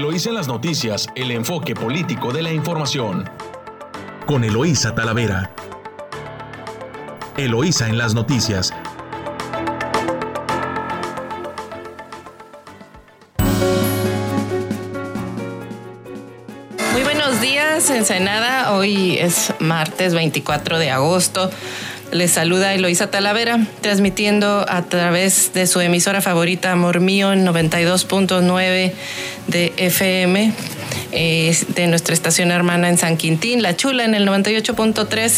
Eloísa en las noticias, el enfoque político de la información. Con Eloísa Talavera. Eloísa en las noticias. Muy buenos días, Ensenada. Hoy es martes 24 de agosto. Les saluda Eloísa Talavera, transmitiendo a través de su emisora favorita Amor Mío en 92.9 de FM, de nuestra estación hermana en San Quintín, La Chula en el 98.3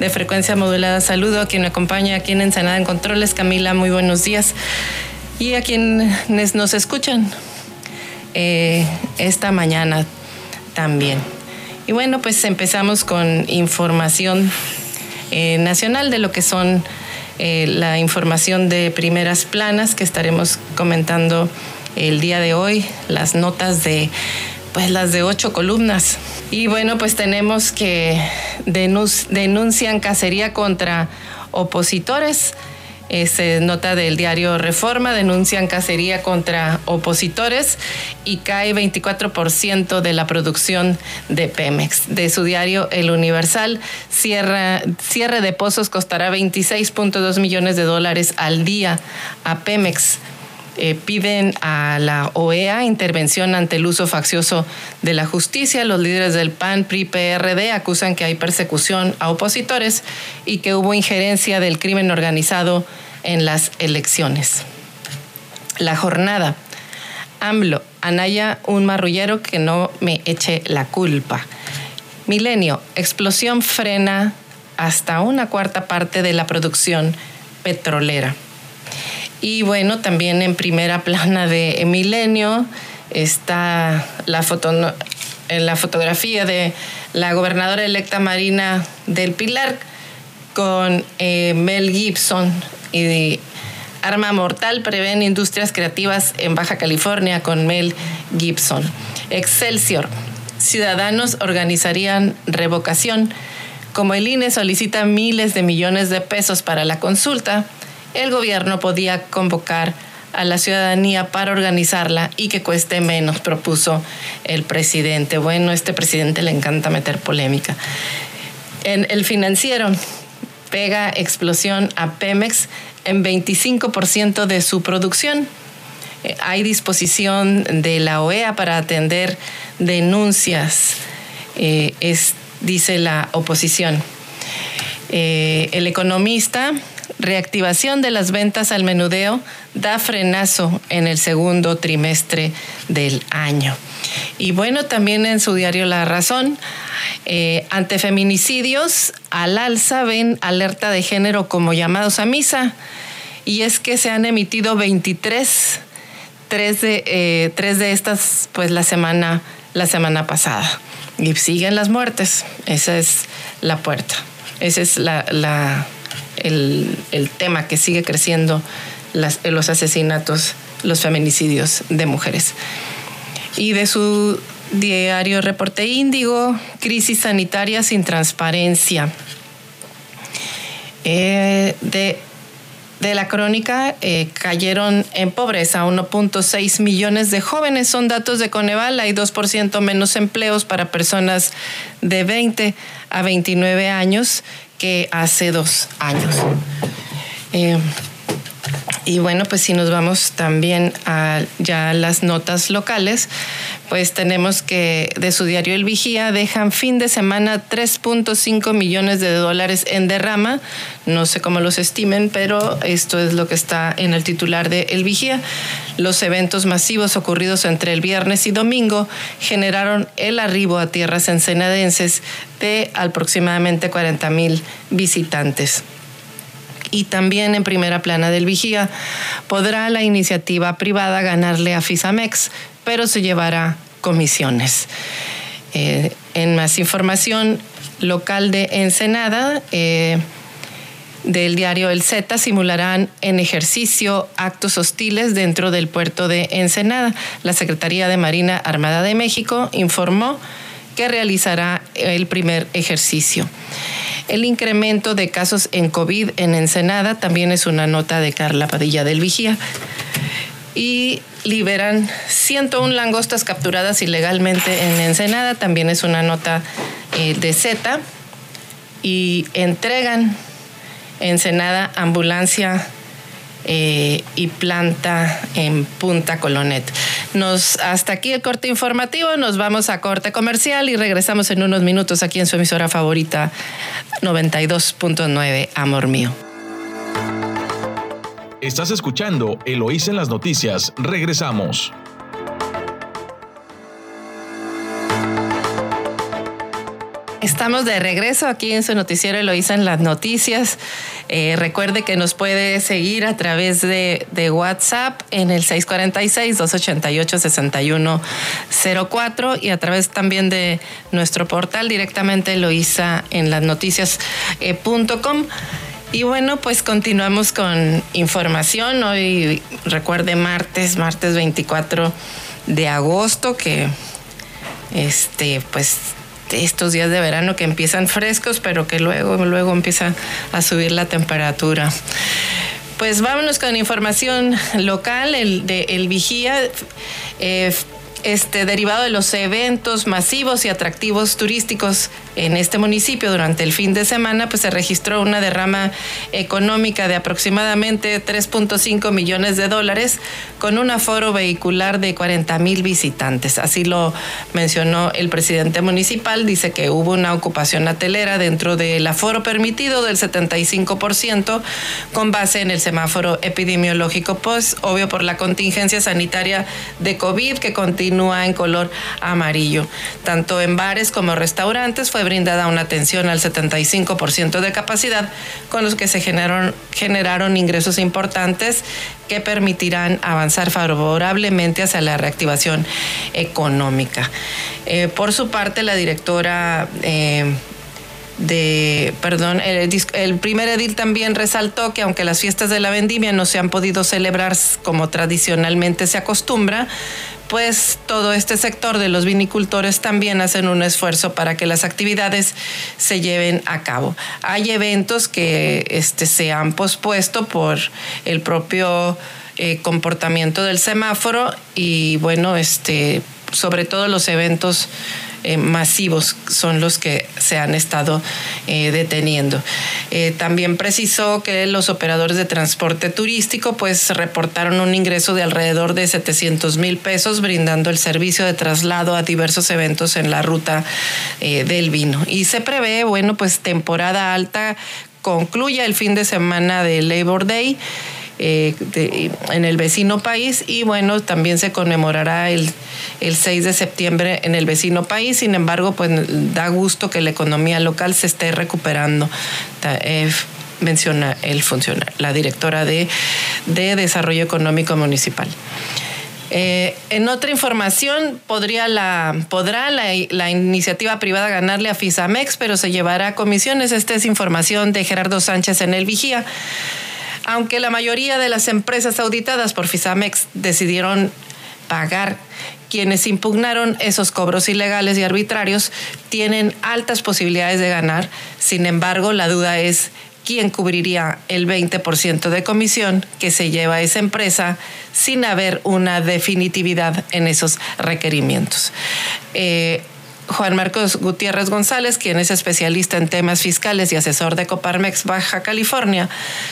de frecuencia modulada. Saludo a quien acompaña aquí en Ensenada en Controles, Camila, muy buenos días. Y a quienes nos escuchan eh, esta mañana también. Y bueno, pues empezamos con información eh, nacional de lo que son eh, la información de primeras planas que estaremos comentando el día de hoy, las notas de pues las de ocho columnas. Y bueno, pues tenemos que denuncian cacería contra opositores se nota del diario Reforma, denuncian cacería contra opositores y cae 24% de la producción de Pemex. De su diario El Universal, cierre de pozos costará 26.2 millones de dólares al día a Pemex. Eh, piden a la OEA intervención ante el uso faccioso de la justicia. Los líderes del PAN, PRI, PRD acusan que hay persecución a opositores y que hubo injerencia del crimen organizado en las elecciones. La jornada. AMLO, Anaya, un marrullero que no me eche la culpa. Milenio, explosión frena hasta una cuarta parte de la producción petrolera. Y bueno, también en primera plana de Milenio está la, foto, la fotografía de la gobernadora electa Marina del Pilar con eh, Mel Gibson y Arma Mortal prevén industrias creativas en Baja California con Mel Gibson. Excelsior. Ciudadanos organizarían revocación. Como el INE solicita miles de millones de pesos para la consulta, el gobierno podía convocar a la ciudadanía para organizarla y que cueste menos, propuso el presidente. Bueno, a este presidente le encanta meter polémica. En el financiero pega explosión a Pemex en 25% de su producción. Eh, hay disposición de la OEA para atender denuncias, eh, es, dice la oposición. Eh, el economista reactivación de las ventas al menudeo da frenazo en el segundo trimestre del año. Y bueno, también en su diario La Razón, eh, ante feminicidios, al alza ven alerta de género como llamados a misa. Y es que se han emitido 23, tres de, eh, tres de estas, pues la semana, la semana pasada. Y siguen las muertes. Esa es la puerta. Ese es la el, tema que sigue creciendo los asesinatos, los feminicidios de mujeres. Y de su diario Reporte Índigo, crisis sanitaria sin transparencia. Eh, de, la crónica eh, cayeron en pobreza 1.6 millones de jóvenes, son datos de Coneval, hay 2% menos empleos para personas de 20 a 29 años que hace dos años. Eh, y bueno, pues si nos vamos también a ya las notas locales, pues tenemos que de su diario El Vigía dejan fin de semana 3.5 millones de dólares en derrama. No sé cómo los estimen, pero esto es lo que está en el titular de El Vigía. Los eventos masivos ocurridos entre el viernes y domingo generaron el arribo a tierras ensenadenses de aproximadamente 40 mil visitantes y también en primera plana del vigía, podrá la iniciativa privada ganarle a FISAMEX, pero se llevará comisiones. Eh, en más información local de Ensenada, eh, del diario El Z simularán en ejercicio actos hostiles dentro del puerto de Ensenada. La Secretaría de Marina Armada de México informó que realizará el primer ejercicio. El incremento de casos en COVID en Ensenada también es una nota de Carla Padilla del Vigía. Y liberan 101 langostas capturadas ilegalmente en Ensenada, también es una nota eh, de Z, y entregan Ensenada ambulancia eh, y planta en Punta Colonet. Nos, hasta aquí el corte informativo, nos vamos a corte comercial y regresamos en unos minutos aquí en su emisora favorita 92.9 Amor Mío. Estás escuchando Eloís en las noticias. Regresamos. Estamos de regreso aquí en su noticiero Eloísa en las noticias. Eh, recuerde que nos puede seguir a través de, WhatsApp en el 646-288-6104 y a través también de nuestro portal directamente Eloísa en las noticias.com. Y bueno, pues continuamos con información. Hoy recuerde martes, martes 24 de agosto, que este, pues estos días de verano que empiezan frescos, pero que luego, luego empieza a subir la temperatura. Pues vámonos con información local, el de El Vigía. Eh, este, derivado de los eventos masivos y atractivos turísticos en este municipio durante el fin de semana, pues se registró una derrama económica de aproximadamente 3.5 millones de dólares con un aforo vehicular de 40 mil visitantes. Así lo mencionó el presidente municipal. Dice que hubo una ocupación atelera dentro del aforo permitido del 75% con base en el semáforo epidemiológico, pues obvio por la contingencia sanitaria de COVID que continúa en color amarillo. Tanto en bares como restaurantes fue brindada una atención al 75% de capacidad, con los que se generaron, ingresos importantes que permitirán avanzar favorablemente hacia la reactivación económica. Eh, por su parte, la directora... Eh, de, perdón, el, primer edil también resaltó que aunque las fiestas de la vendimia no se han podido celebrar como tradicionalmente se acostumbra, pues todo este sector de los vinicultores también hacen un esfuerzo para que las actividades se lleven a cabo. Hay eventos que este, se han pospuesto por el propio eh, comportamiento del semáforo y bueno, este, sobre todo los eventos eh, masivos son los que se han estado eh, deteniendo. Eh, también precisó que los operadores de transporte turístico pues reportaron un ingreso de alrededor de 700 mil pesos brindando el servicio de traslado a diversos eventos en la ruta del vino. Y se prevé, bueno, pues temporada alta concluya el fin de semana de Labor Day. Eh, en el vecino país y bueno, también se conmemorará el, el 6 de septiembre en el vecino país. Sin embargo, pues da gusto que la economía local se esté recuperando. Eh, menciona el funcionario, la directora de, de Desarrollo Económico Municipal. Eh, en otra información, podría la, podrá la, la, iniciativa privada ganarle a FISAMEX, pero se llevará a comisiones. Esta es información de Gerardo Sánchez en el Vigía aunque la mayoría de las empresas auditadas por FISAMEX decidieron pagar quienes impugnaron esos cobros ilegales y arbitrarios tienen altas posibilidades de ganar. Sin embargo, la duda es quién cubriría el 20% de comisión que se lleva esa empresa sin haber una definitividad en esos requerimientos. Eh, Juan Marcos Gutiérrez González, quien es especialista en temas fiscales y asesor de Coparmex Baja California,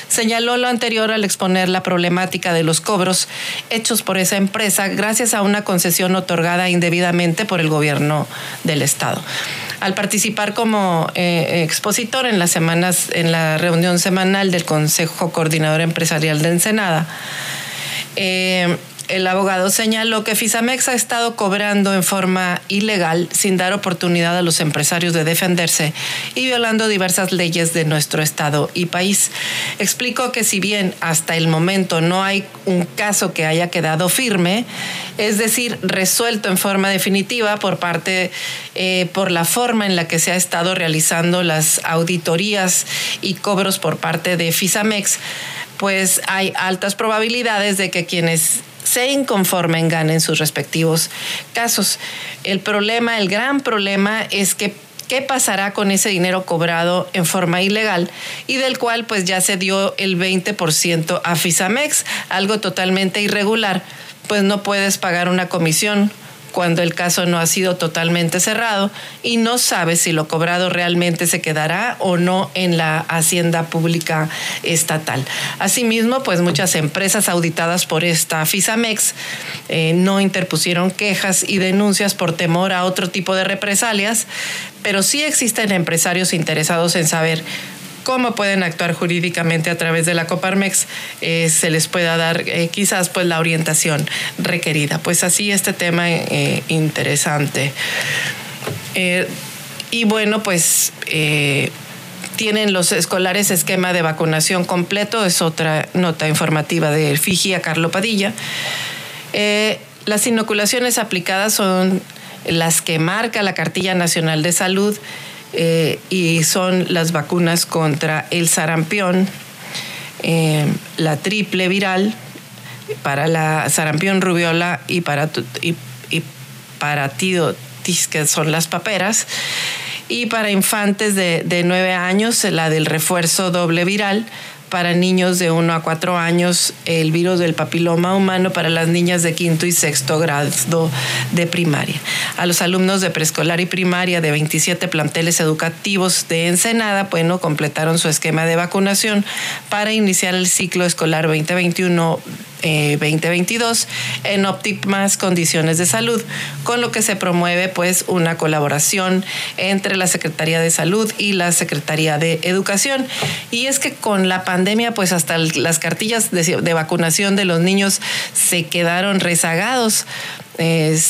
señaló lo anterior al exponer la problemática de los cobros hechos por esa empresa gracias a una concesión otorgada indebidamente por el gobierno del estado. Al participar como eh, expositor en las semanas, en la reunión semanal del Consejo Coordinador Empresarial de Ensenada, eh, el abogado señaló que Fisamex ha estado cobrando en forma ilegal sin dar oportunidad a los empresarios de defenderse y violando diversas leyes de nuestro estado y país. Explicó que si bien hasta el momento no hay un caso que haya quedado firme, es decir, resuelto en forma definitiva por parte, eh, por la forma en la que se ha estado realizando las auditorías y cobros por parte de Fisamex, pues hay altas probabilidades de que quienes se inconformen ganen sus respectivos casos. El problema, el gran problema es que qué pasará con ese dinero cobrado en forma ilegal y del cual pues ya se dio el 20% a Fisamex, algo totalmente irregular, pues no puedes pagar una comisión cuando el caso no ha sido totalmente cerrado y no sabe si lo cobrado realmente se quedará o no en la hacienda pública estatal. Asimismo, pues muchas empresas auditadas por esta FISAMEX eh, no interpusieron quejas y denuncias por temor a otro tipo de represalias, pero sí existen empresarios interesados en saber cómo pueden actuar jurídicamente a través de la Coparmex, eh, se les pueda dar eh, quizás pues la orientación requerida. Pues así este tema eh, interesante. y bueno, pues tienen los escolares esquema de vacunación completo, es otra nota informativa de Figia Carlo Padilla. las inoculaciones aplicadas son las que marca la Cartilla Nacional de Salud eh, y son las vacunas contra el sarampión, eh, la triple viral para la sarampión, rubiola y para y, y paratidotis, que son las paperas, y para infantes de, de 9 años, la del refuerzo doble viral, para niños de 1 a 4 años el virus del papiloma humano para las niñas de quinto y sexto grado de primaria. A los alumnos de preescolar y primaria de 27 planteles educativos de Ensenada, bueno, completaron su esquema de vacunación para iniciar el ciclo escolar 2021 2022 eh, en óptimas condiciones de salud, con lo que se promueve pues una colaboración entre la Secretaría de Salud y la Secretaría de Educación. Y es que con la pandemia pues hasta las cartillas de vacunación de los niños se quedaron rezagados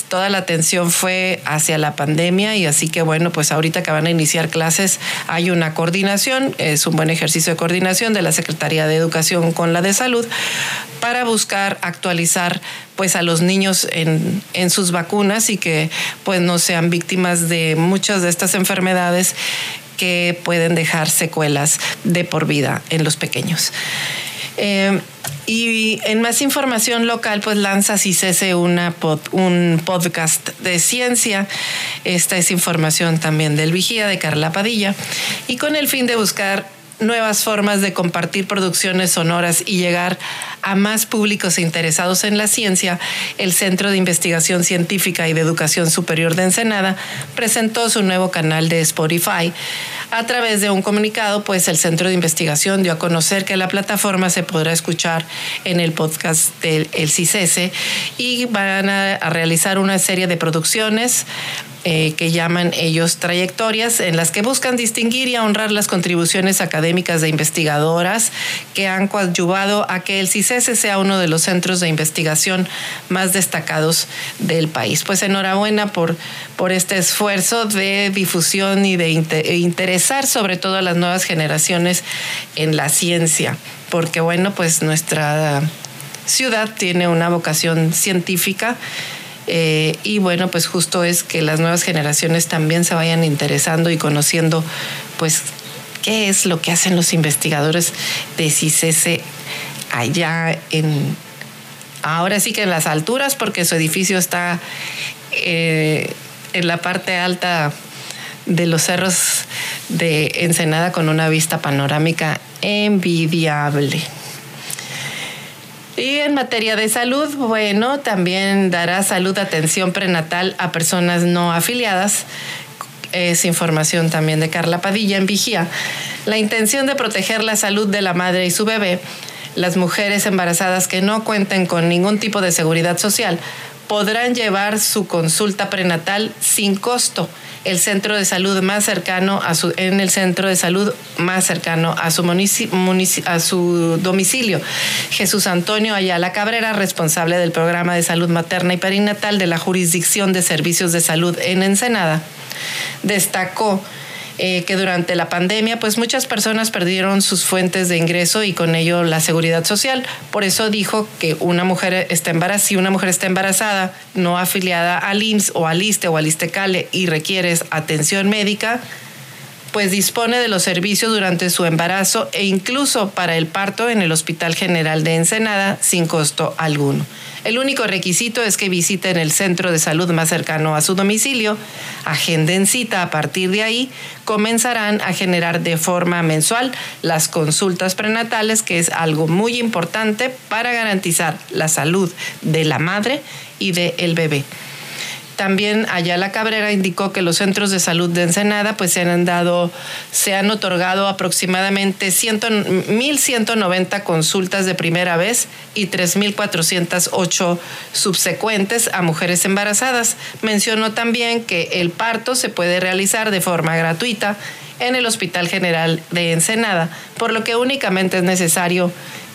toda la atención fue hacia la pandemia y así que bueno, pues ahorita que van a iniciar clases hay una coordinación, es un buen ejercicio de coordinación de la Secretaría de Educación con la de Salud para buscar actualizar pues a los niños en, en sus vacunas y que pues no sean víctimas de muchas de estas enfermedades que pueden dejar secuelas de por vida en los pequeños. Eh, y en más información local, pues lanza CICESE una un podcast de ciencia. Esta es información también del Vigía de Carla Padilla. Y con el fin de buscar nuevas formas de compartir producciones sonoras y llegar a más públicos interesados en la ciencia, el Centro de Investigación Científica y de Educación Superior de Ensenada presentó su nuevo canal de Spotify. A través de un comunicado, pues el Centro de Investigación dio a conocer que la plataforma se podrá escuchar en el podcast del CICESE y van a realizar una serie de producciones eh, que llaman ellos trayectorias, en las que buscan distinguir y honrar las contribuciones académicas de investigadoras que han coadyuvado a que el CICESE sea uno de los centros de investigación más destacados del país. Pues enhorabuena por, por este esfuerzo de difusión y de interesar sobre todo a las nuevas generaciones en la ciencia, porque bueno, pues nuestra ciudad tiene una vocación científica eh, y bueno, pues justo es que las nuevas generaciones también se vayan interesando y conociendo, pues, qué es lo que hacen los investigadores de CICESE allá en, ahora sí que en las alturas, porque su edificio está eh, en la parte alta de los cerros de Ensenada con una vista panorámica envidiable. Y en materia de salud, bueno, también dará salud atención prenatal a personas no afiliadas. Es información también de Carla Padilla en Vigía. La intención de proteger la salud de la madre y su bebé, las mujeres embarazadas que no cuenten con ningún tipo de seguridad social podrán llevar su consulta prenatal sin costo el centro de salud más cercano a su, en el centro de salud más cercano a su, a su domicilio. Jesús Antonio Ayala Cabrera, responsable del programa de salud materna y perinatal de la jurisdicción de servicios de salud en Ensenada, destacó eh, que durante la pandemia pues muchas personas perdieron sus fuentes de ingreso y con ello la seguridad social. Por eso dijo que una mujer está embarazada, si una mujer está embarazada, no afiliada al IMSS o al ISTE o al ISTECALE y requiere atención médica, pues dispone de los servicios durante su embarazo e incluso para el parto en el Hospital General de Ensenada sin costo alguno. El único requisito es que visiten el centro de salud más cercano a su domicilio, agenden cita. A partir de ahí comenzarán a generar de forma mensual las consultas prenatales, que es algo muy importante para garantizar la salud de la madre y del bebé. También Ayala Cabrera indicó que los centros de salud de Ensenada pues se han dado, se han otorgado aproximadamente 1.190 consultas de primera vez y 3.408 subsecuentes a mujeres embarazadas. Mencionó también que el parto se puede realizar de forma gratuita en el Hospital General de Ensenada, por lo que únicamente es necesario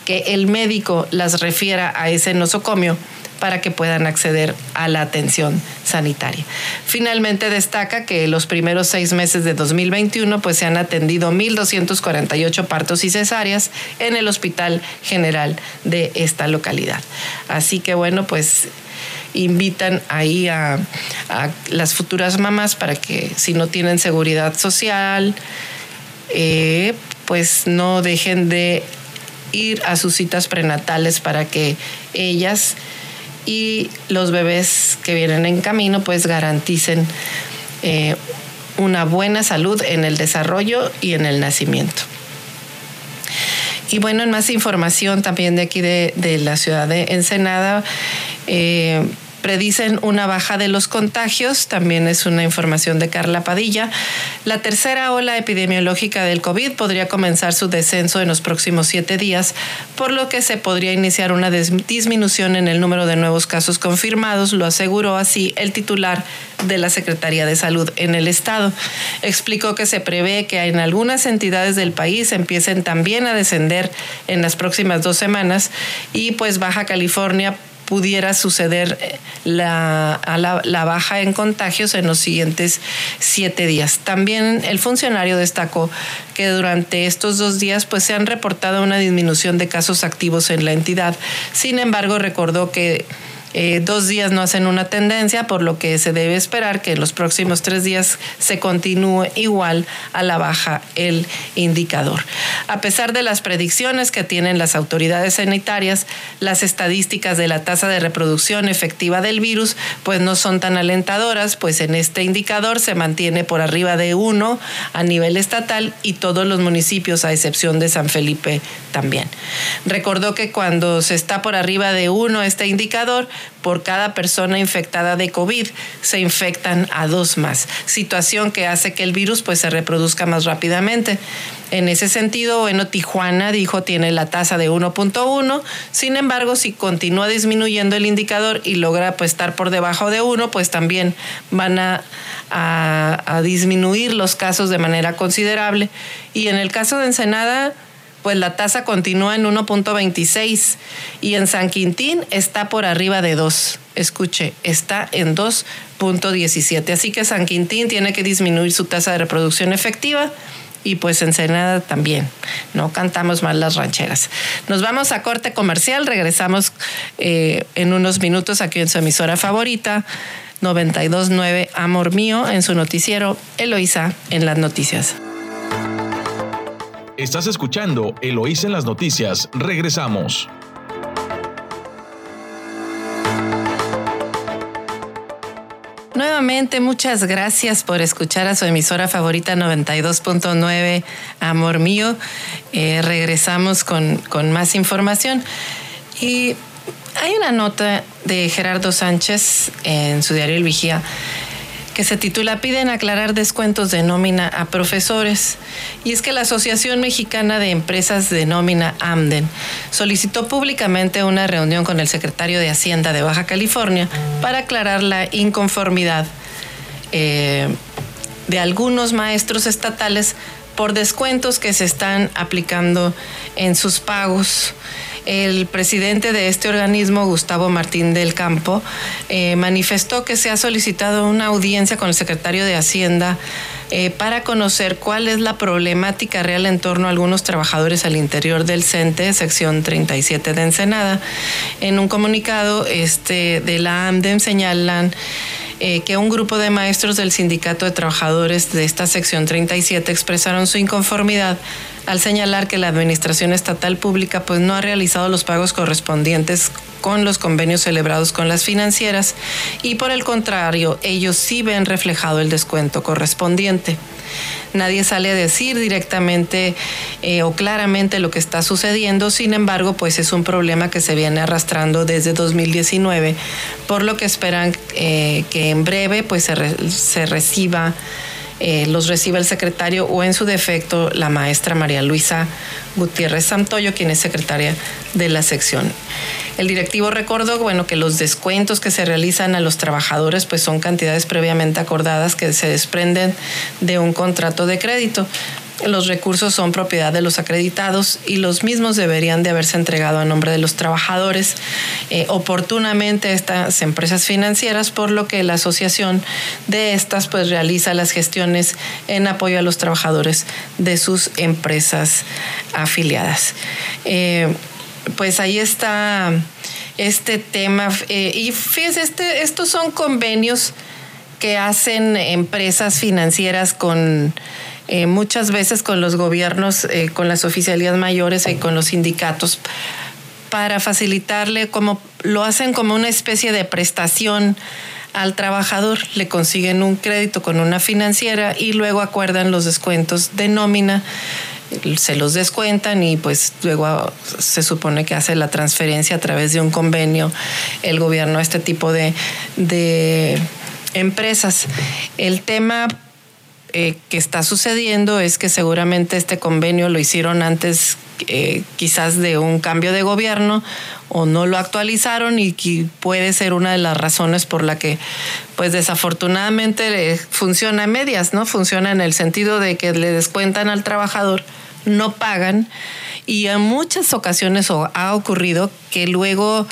que el médico las refiera a ese nosocomio para que puedan acceder a la atención sanitaria. Finalmente destaca que los primeros seis meses de 2021 pues se han atendido 1.248 partos y cesáreas en el Hospital General de esta localidad. Así que bueno, pues invitan ahí a, las futuras mamás para que si no tienen seguridad social, eh, pues no dejen de ir a sus citas prenatales para que ellas y los bebés que vienen en camino pues garanticen eh, una buena salud en el desarrollo y en el nacimiento. Y bueno, en más información también de aquí de, la ciudad de Ensenada, eh, predicen una baja de los contagios, también es una información de Carla Padilla. La tercera ola epidemiológica del COVID podría comenzar su descenso en los próximos siete días, por lo que se podría iniciar una disminución en el número de nuevos casos confirmados, lo aseguró así el titular de la Secretaría de Salud en el Estado. Explicó que se prevé que en algunas entidades del país empiecen también a descender en las próximas dos semanas y pues Baja California pudiera suceder eh, la, la, baja en contagios en los siguientes siete días. También el funcionario destacó que durante estos dos días pues, se han reportado una disminución de casos activos en la entidad. Sin embargo, recordó que eh, dos días no hacen una tendencia, por lo que se debe esperar que en los próximos tres días se continúe igual a la baja el indicador. A pesar de las predicciones que tienen las autoridades sanitarias, las estadísticas de la tasa de reproducción efectiva del virus pues no son tan alentadoras, pues en este indicador se mantiene por arriba de uno a nivel estatal y todos los municipios, a excepción de San Felipe también. Recordó que cuando se está por arriba de uno este indicador, por cada persona infectada de COVID se infectan a dos más, situación que hace que el virus pues se reproduzca más rápidamente. En ese sentido, bueno, Tijuana dijo tiene la tasa de 1.1, sin embargo, si continúa disminuyendo el indicador y logra pues estar por debajo de 1, pues también van a, a disminuir los casos de manera considerable. Y en el caso de Ensenada, pues la tasa continúa en 1.26 y en San Quintín está por arriba de 2. Escuche, está en 2.17. Así que San Quintín tiene que disminuir su tasa de reproducción efectiva y pues Ensenada también. No cantamos mal las rancheras. Nos vamos a corte comercial, regresamos eh, en unos minutos aquí en su emisora favorita. 929 Amor Mío en su noticiero Eloisa en las noticias. Estás escuchando Eloís en las noticias. Regresamos. Nuevamente, muchas gracias por escuchar a su emisora favorita 92.9, Amor Mío. Eh, regresamos con, con más información. Y hay una nota de Gerardo Sánchez en su diario El Vigía que se titula Piden aclarar descuentos de nómina a profesores. Y es que la Asociación Mexicana de Empresas de Nómina, AMDEN, solicitó públicamente una reunión con el secretario de Hacienda de Baja California para aclarar la inconformidad eh, de algunos maestros estatales por descuentos que se están aplicando en sus pagos. El presidente de este organismo, Gustavo Martín del Campo, eh, manifestó que se ha solicitado una audiencia con el secretario de Hacienda eh, para conocer cuál es la problemática real en torno a algunos trabajadores al interior del CENTE, sección 37 de Ensenada. En un comunicado este, de la AMDEM señalan eh, que un grupo de maestros del Sindicato de Trabajadores de esta sección 37 expresaron su inconformidad al señalar que la Administración Estatal Pública pues no ha realizado los pagos correspondientes con los convenios celebrados con las financieras y por el contrario, ellos sí ven reflejado el descuento correspondiente. Nadie sale a decir directamente eh, o claramente lo que está sucediendo, sin embargo, pues es un problema que se viene arrastrando desde 2019, por lo que esperan eh, que en breve pues se, reciba eh, los reciba el secretario o en su defecto la maestra María Luisa Gutiérrez Santoyo, quien es secretaria de la sección. El directivo recordó bueno, que los descuentos que se realizan a los trabajadores pues son cantidades previamente acordadas que se desprenden de un contrato de crédito. Los recursos son propiedad de los acreditados y los mismos deberían de haberse entregado a nombre de los trabajadores eh, oportunamente a estas empresas financieras, por lo que la asociación de estas pues realiza las gestiones en apoyo a los trabajadores de sus empresas afiliadas. Eh, pues ahí está este tema. Eh, y fíjese, este, estos son convenios que hacen empresas financieras con eh, muchas veces con los gobiernos, eh, con las oficialías mayores y con los sindicatos para facilitarle como lo hacen como una especie de prestación al trabajador, le consiguen un crédito con una financiera y luego acuerdan los descuentos de nómina se los descuentan y pues luego se supone que hace la transferencia a través de un convenio el gobierno a este tipo de, empresas. El tema eh, que está sucediendo es que seguramente este convenio lo hicieron antes eh, quizás de un cambio de gobierno o no lo actualizaron y que puede ser una de las razones por la que pues desafortunadamente funciona a medias, ¿no? Funciona en el sentido de que le descuentan al trabajador no pagan y en muchas ocasiones ha ocurrido que luego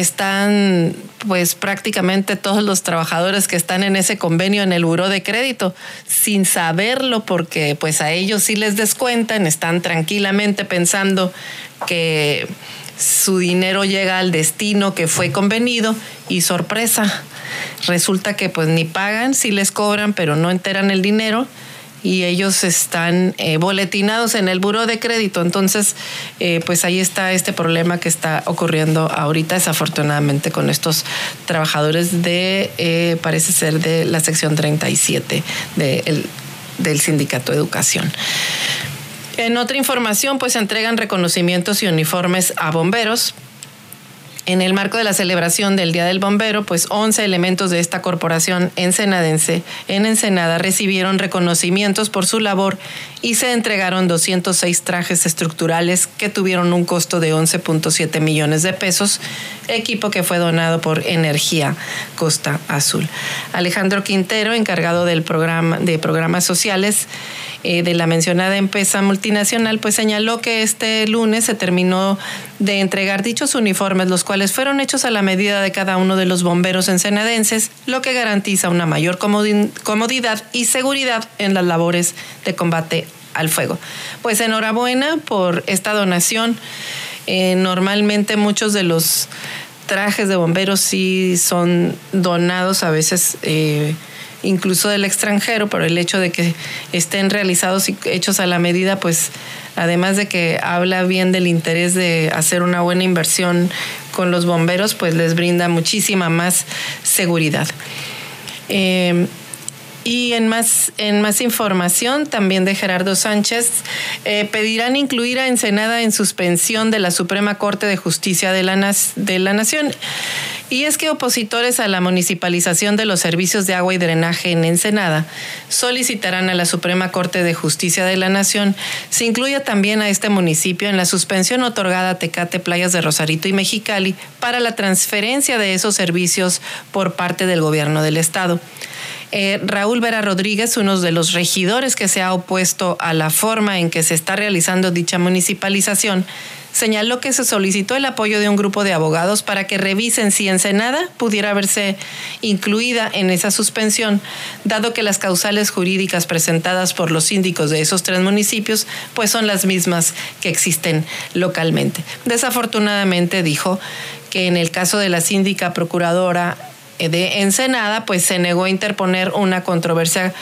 están pues prácticamente todos los trabajadores que están en ese convenio en el buró de crédito sin saberlo porque pues a ellos sí les descuentan, están tranquilamente pensando que su dinero llega al destino que fue convenido y sorpresa, resulta que pues ni pagan, sí les cobran pero no enteran el dinero y ellos están eh, boletinados en el buro de crédito. Entonces, eh, pues ahí está este problema que está ocurriendo ahorita, desafortunadamente, con estos trabajadores de, eh, parece ser de la sección 37 del Sindicato de Educación. En otra información, pues entregan reconocimientos y uniformes a bomberos en el marco de la celebración del Día del Bombero, pues 11 elementos de esta corporación ensenadense en Ensenada recibieron reconocimientos por su labor y se entregaron 206 trajes estructurales que tuvieron un costo de 11.7 millones de pesos, equipo que fue donado por Energía Costa Azul. Alejandro Quintero, encargado del programa de programas sociales, eh, de la mencionada empresa multinacional, pues señaló que este lunes se terminó de entregar dichos uniformes, los cuales fueron hechos a la medida de cada uno de los bomberos ensenadenses, lo que garantiza una mayor comodidad y seguridad en las labores de combate al fuego. Pues enhorabuena por esta donación. Eh, normalmente muchos de los trajes de bomberos sí son donados a veces. Eh, incluso del extranjero, por el hecho de que estén realizados y hechos a la medida, pues además de que habla bien del interés de hacer una buena inversión con los bomberos, pues les brinda muchísima más seguridad. Eh, y en más, en más información, también de Gerardo Sánchez, eh, pedirán incluir a Ensenada en suspensión de la Suprema Corte de Justicia de la, de la Nación. Y es que opositores a la municipalización de los servicios de agua y drenaje en Ensenada solicitarán a la Suprema Corte de Justicia de la Nación se incluya también a este municipio en la suspensión otorgada a Tecate, Playas de Rosarito y Mexicali para la transferencia de esos servicios por parte del gobierno del Estado. Eh, Raúl Vera Rodríguez, uno de los regidores que se ha opuesto a la forma en que se está realizando dicha municipalización, señaló que se solicitó el apoyo de un grupo de abogados para que revisen si Ensenada pudiera verse incluida en esa suspensión, dado que las causales jurídicas presentadas por los síndicos de esos tres municipios pues son las mismas que existen localmente. Desafortunadamente dijo que en el caso de la síndica procuradora de Ensenada, pues se negó a interponer una controversia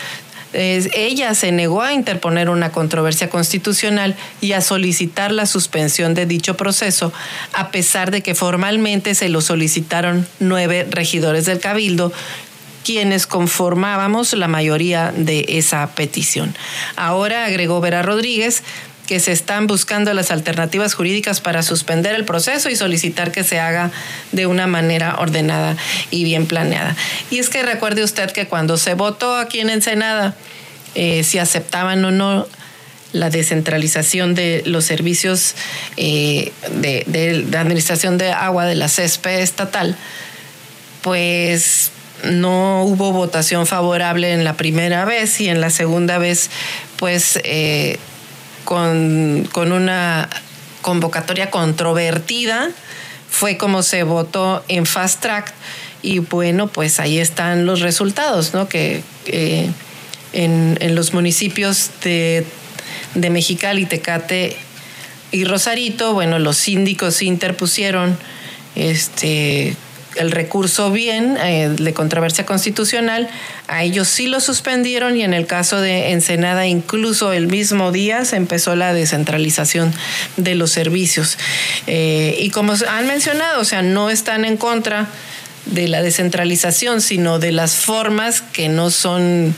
ella se negó a interponer una controversia constitucional y a solicitar la suspensión de dicho proceso, a pesar de que formalmente se lo solicitaron nueve regidores del Cabildo, quienes conformábamos la mayoría de esa petición. Ahora, agregó Vera Rodríguez, que se están buscando las alternativas jurídicas para suspender el proceso y solicitar que se haga de una manera ordenada y bien planeada. Y es que recuerde usted que cuando se votó aquí en Ensenada, eh, si aceptaban o no la descentralización de los servicios eh, de, de, administración de agua de la CESPE estatal, pues no hubo votación favorable en la primera vez y en la segunda vez, pues eh, con, una convocatoria controvertida, fue como se votó en Fast Track y bueno, pues ahí están los resultados, ¿no? Que eh, en, los municipios de, de Mexicali, Tecate y Rosarito, bueno, los síndicos interpusieron este el recurso bien eh, de controversia constitucional, a ellos sí lo suspendieron y en el caso de Ensenada incluso el mismo día se empezó la descentralización de los servicios. Eh, y como han mencionado, o sea, no están en contra de la descentralización, sino de las formas que no son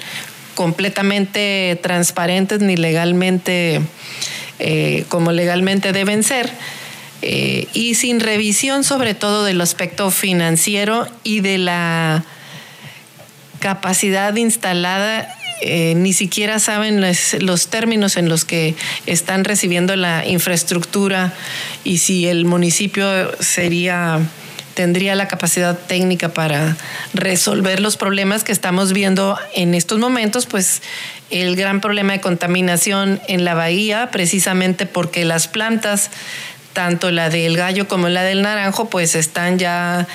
completamente transparentes ni legalmente eh, como legalmente deben ser. Eh, y sin revisión sobre todo del aspecto financiero y de la capacidad instalada eh, ni siquiera saben los, términos en los que están recibiendo la infraestructura y si el municipio sería tendría la capacidad técnica para resolver los problemas que estamos viendo en estos momentos, pues el gran problema de contaminación en la bahía, precisamente porque las plantas tanto la del gallo como la del naranjo, pues están ya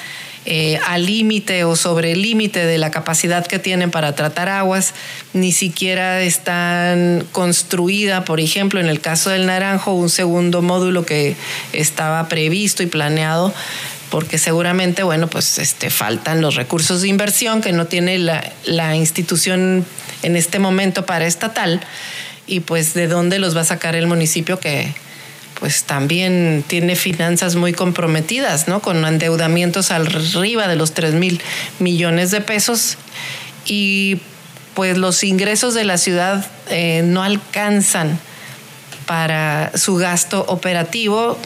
eh, al límite o sobre el límite de la capacidad que tienen para tratar aguas, ni siquiera están construida, por ejemplo, en el caso del naranjo, un segundo módulo que estaba previsto y planeado porque seguramente, bueno, pues este, faltan los recursos de inversión que no tiene la, la institución en este momento para estatal, y pues de dónde los va a sacar el municipio que, pues también tiene finanzas muy comprometidas, ¿no? Con endeudamientos arriba de los 3 mil millones de pesos y pues los ingresos de la ciudad eh, no alcanzan para su gasto operativo.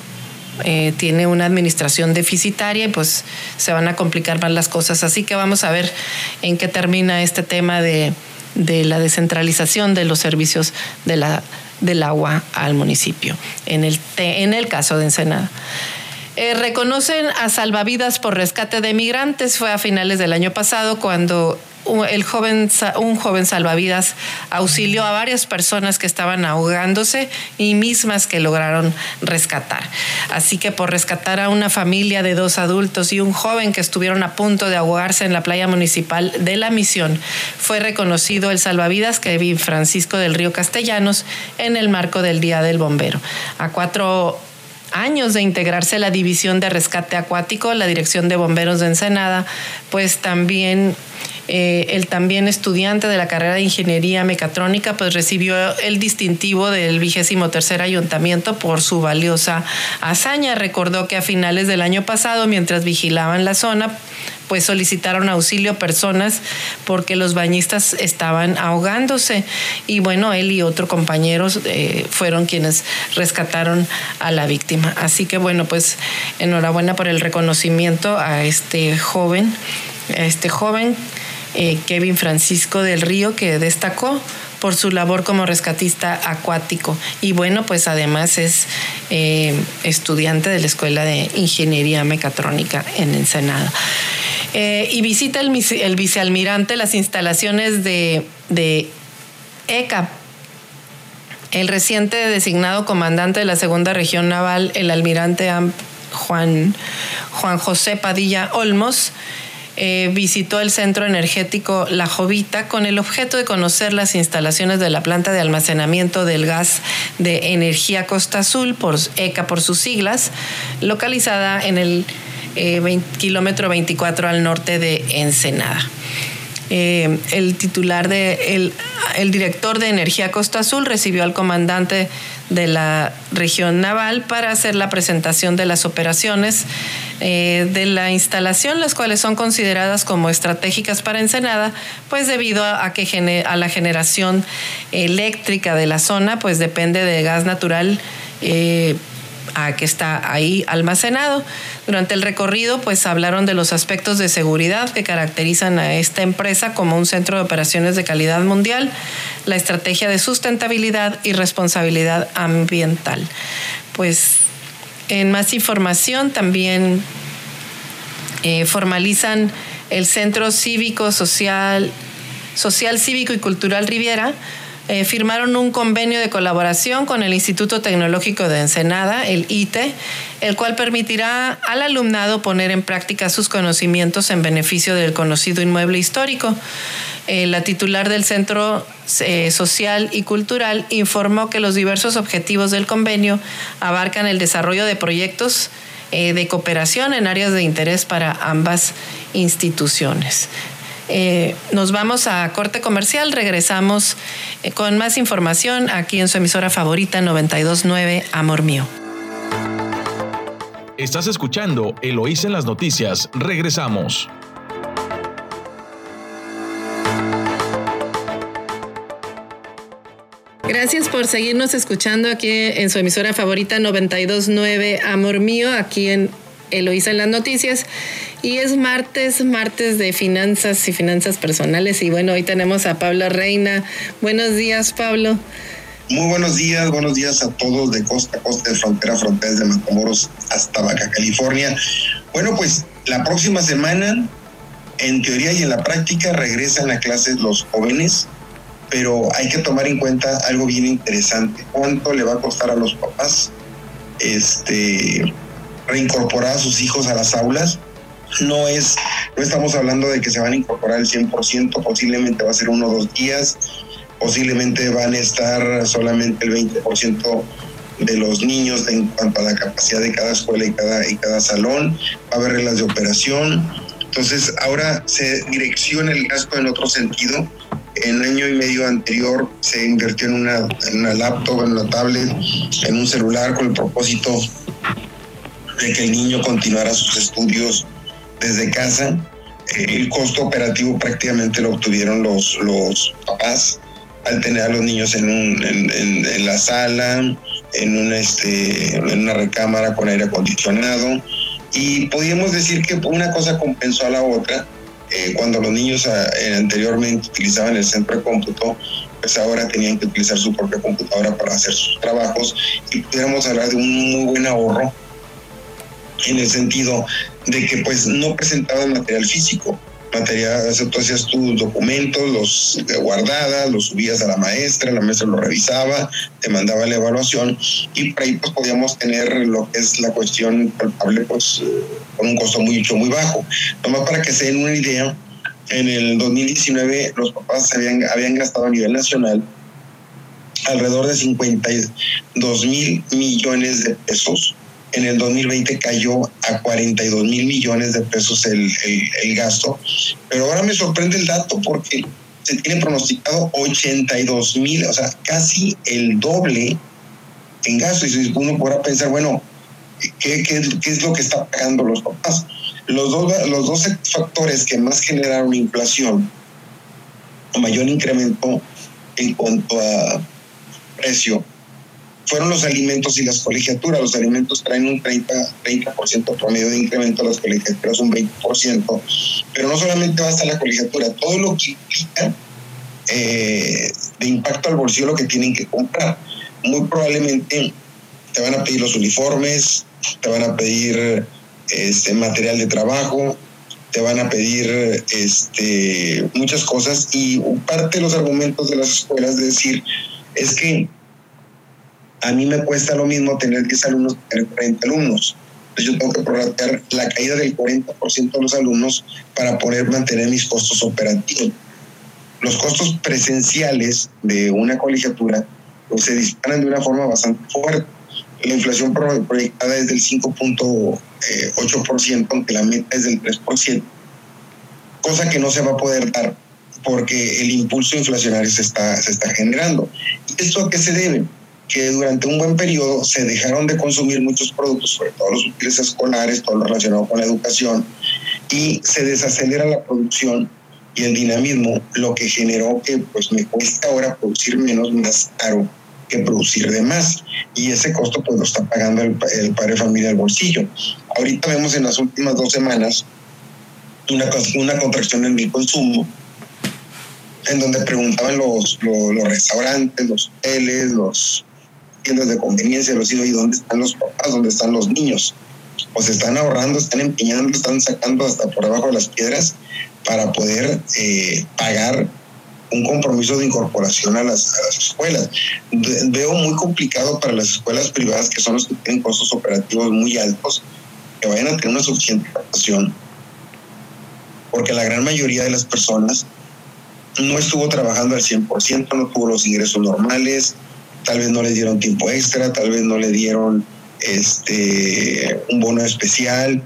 Eh, tiene una administración deficitaria y pues se van a complicar más las cosas. Así que vamos a ver en qué termina este tema de, de la descentralización de los servicios de la del agua al municipio, en el, en el caso de Ensenada. Eh, reconocen a salvavidas por rescate de migrantes. Fue a finales del año pasado cuando el joven, un joven salvavidas auxilió a varias personas que estaban ahogándose y mismas que lograron rescatar. Así que por rescatar a una familia de dos adultos y un joven que estuvieron a punto de ahogarse en la playa municipal de la misión, fue reconocido el salvavidas Kevin Francisco del Río Castellanos en el marco del Día del Bombero. A cuatro años de integrarse la División de Rescate Acuático, la Dirección de Bomberos de Ensenada, pues también eh, el también estudiante de la carrera de Ingeniería Mecatrónica, pues recibió el distintivo del vigésimo tercer ayuntamiento por su valiosa hazaña. Recordó que a finales del año pasado, mientras vigilaban la zona, pues solicitaron auxilio personas porque los bañistas estaban ahogándose y bueno, él y otro compañero eh, fueron quienes rescataron a la víctima. Así que bueno, pues enhorabuena por el reconocimiento a este joven, a este joven eh, Kevin Francisco del Río, que destacó por su labor como rescatista acuático. Y bueno, pues además es eh, estudiante de la Escuela de Ingeniería Mecatrónica en Ensenada. Eh, y visita el, vicealmirante las instalaciones de, ECA, el reciente designado comandante de la segunda región naval, el almirante Juan, Juan José Padilla Olmos, eh, visitó el centro energético La Jovita con el objeto de conocer las instalaciones de la planta de almacenamiento del gas de energía Costa Azul, por ECA por sus siglas, localizada en el eh, kilómetro 24 al norte de Ensenada. Eh, el titular de el, el, director de Energía Costa Azul recibió al comandante de la región naval para hacer la presentación de las operaciones eh, de la instalación, las cuales son consideradas como estratégicas para Ensenada, pues debido a, que a la generación eléctrica de la zona, pues depende de gas natural. Eh, que está ahí almacenado. Durante el recorrido, pues hablaron de los aspectos de seguridad que caracterizan a esta empresa como un centro de operaciones de calidad mundial, la estrategia de sustentabilidad y responsabilidad ambiental. Pues en más información. También eh, formalizan el Centro Cívico Social, Social Cívico y Cultural Riviera eh, firmaron un convenio de colaboración con el Instituto Tecnológico de Ensenada, el ITE, el cual permitirá al alumnado poner en práctica sus conocimientos en beneficio del conocido inmueble histórico. Eh, la titular del Centro eh, Social y Cultural informó que los diversos objetivos del convenio abarcan el desarrollo de proyectos de cooperación en áreas de interés para ambas instituciones. Eh, nos vamos a corte comercial, regresamos eh, con más información aquí en su emisora favorita 929 Amor Mío. Estás escuchando Eloís en las noticias, regresamos. Gracias por seguirnos escuchando aquí en su emisora favorita 929 Amor Mío, aquí en Eloísa en las noticias. Y es martes, martes de finanzas y finanzas personales. Y bueno, hoy tenemos a Pablo Reina. Buenos días, Pablo. Muy buenos días, buenos días a todos de costa a costa, de frontera a frontera, desde Matamoros hasta Baja California. Bueno, pues la próxima semana, en teoría y en la práctica, regresan a clases los jóvenes, pero hay que tomar en cuenta algo bien interesante. ¿Cuánto le va a costar a los papás este, reincorporar a sus hijos a las aulas? no es, no estamos hablando de que se van a incorporar el 100%, posiblemente va a ser uno o dos días, posiblemente van a estar solamente el 20% de los niños en cuanto a la capacidad de cada escuela y cada, y cada salón, va a haber reglas de operación. Entonces, ahora se direcciona el gasto en otro sentido. En año y medio anterior se invirtió en una, en una laptop, en una tablet, en un celular con el propósito de que el niño continuara sus estudios desde casa. el costo operativo prácticamente lo obtuvieron los, los papás al tener a los niños en, un, en, la sala, en una, este, en una recámara con aire acondicionado. Y podríamos decir que una cosa compensó a la otra. Eh, cuando los niños ah, eh, anteriormente utilizaban el centro de cómputo, pues ahora tenían que utilizar su propia computadora para hacer sus trabajos y pudiéramos hablar de un muy buen ahorro en el sentido de que pues no presentaban material físico, material, tú hacías tus documentos, los guardadas, los subías a la maestra, la maestra lo revisaba, te mandaba la evaluación y por ahí pues podíamos tener lo que es la cuestión palpable pues con un costo mucho muy bajo. Nomás para que se den una idea, en el 2019 los papás habían, habían gastado a nivel nacional alrededor de 52 mil millones de pesos en el 2020 cayó a 42 mil millones de pesos el, el, gasto. Pero ahora me sorprende el dato porque se tiene pronosticado 82 mil, o sea, casi el doble en gasto. Y uno podrá pensar, bueno, ¿qué, qué, qué es lo que está pagando los papás? Los dos, los dos factores que más generaron inflación o mayor incremento en cuanto a precio fueron los alimentos y las colegiaturas. Los alimentos traen un 30, 30% promedio de incremento, las colegiaturas un 20%. Pero no solamente basta la colegiatura, todo lo que implica eh, de impacto al bolsillo lo que tienen que comprar. Muy probablemente te van a pedir los uniformes, te van a pedir este material de trabajo, te van a pedir este, muchas cosas y parte de los argumentos de las escuelas de decir es que a mí me cuesta lo mismo tener 10 alumnos que tener 40 alumnos. Entonces yo tengo que prorratear la caída del 40% de los alumnos para poder mantener mis costos operativos. Los costos presenciales de una colegiatura pues, se disparan de una forma bastante fuerte. La inflación proyectada es del 5.8%, aunque la meta es del 3%, cosa que no se va a poder dar porque el impulso inflacionario se está, se está generando. ¿Y esto a qué se debe? Que durante un buen periodo se dejaron de consumir muchos productos, sobre todo los útiles escolares, todo lo relacionado con la educación, y se desacelera la producción y el dinamismo, lo que generó que pues me cuesta ahora producir menos, más caro que producir de más. Y ese costo pues lo está pagando el, el padre familia del bolsillo. Ahorita vemos en las últimas dos semanas una, una contracción en el consumo, en donde preguntaban los, los, restaurantes, los hoteles, los tiendas de conveniencia, los hijos, ¿y dónde están los papás? ¿Dónde están los niños? Pues están ahorrando, están empeñando, están sacando hasta por debajo de las piedras para poder eh, pagar un compromiso de incorporación a las, a las, escuelas. Veo muy complicado para las escuelas privadas, que son los que tienen costos operativos muy altos, que vayan a tener una suficiente captación, porque la gran mayoría de las personas no estuvo trabajando al 100%, no tuvo los ingresos normales, tal vez no le dieron tiempo extra, tal vez no le dieron este un bono especial,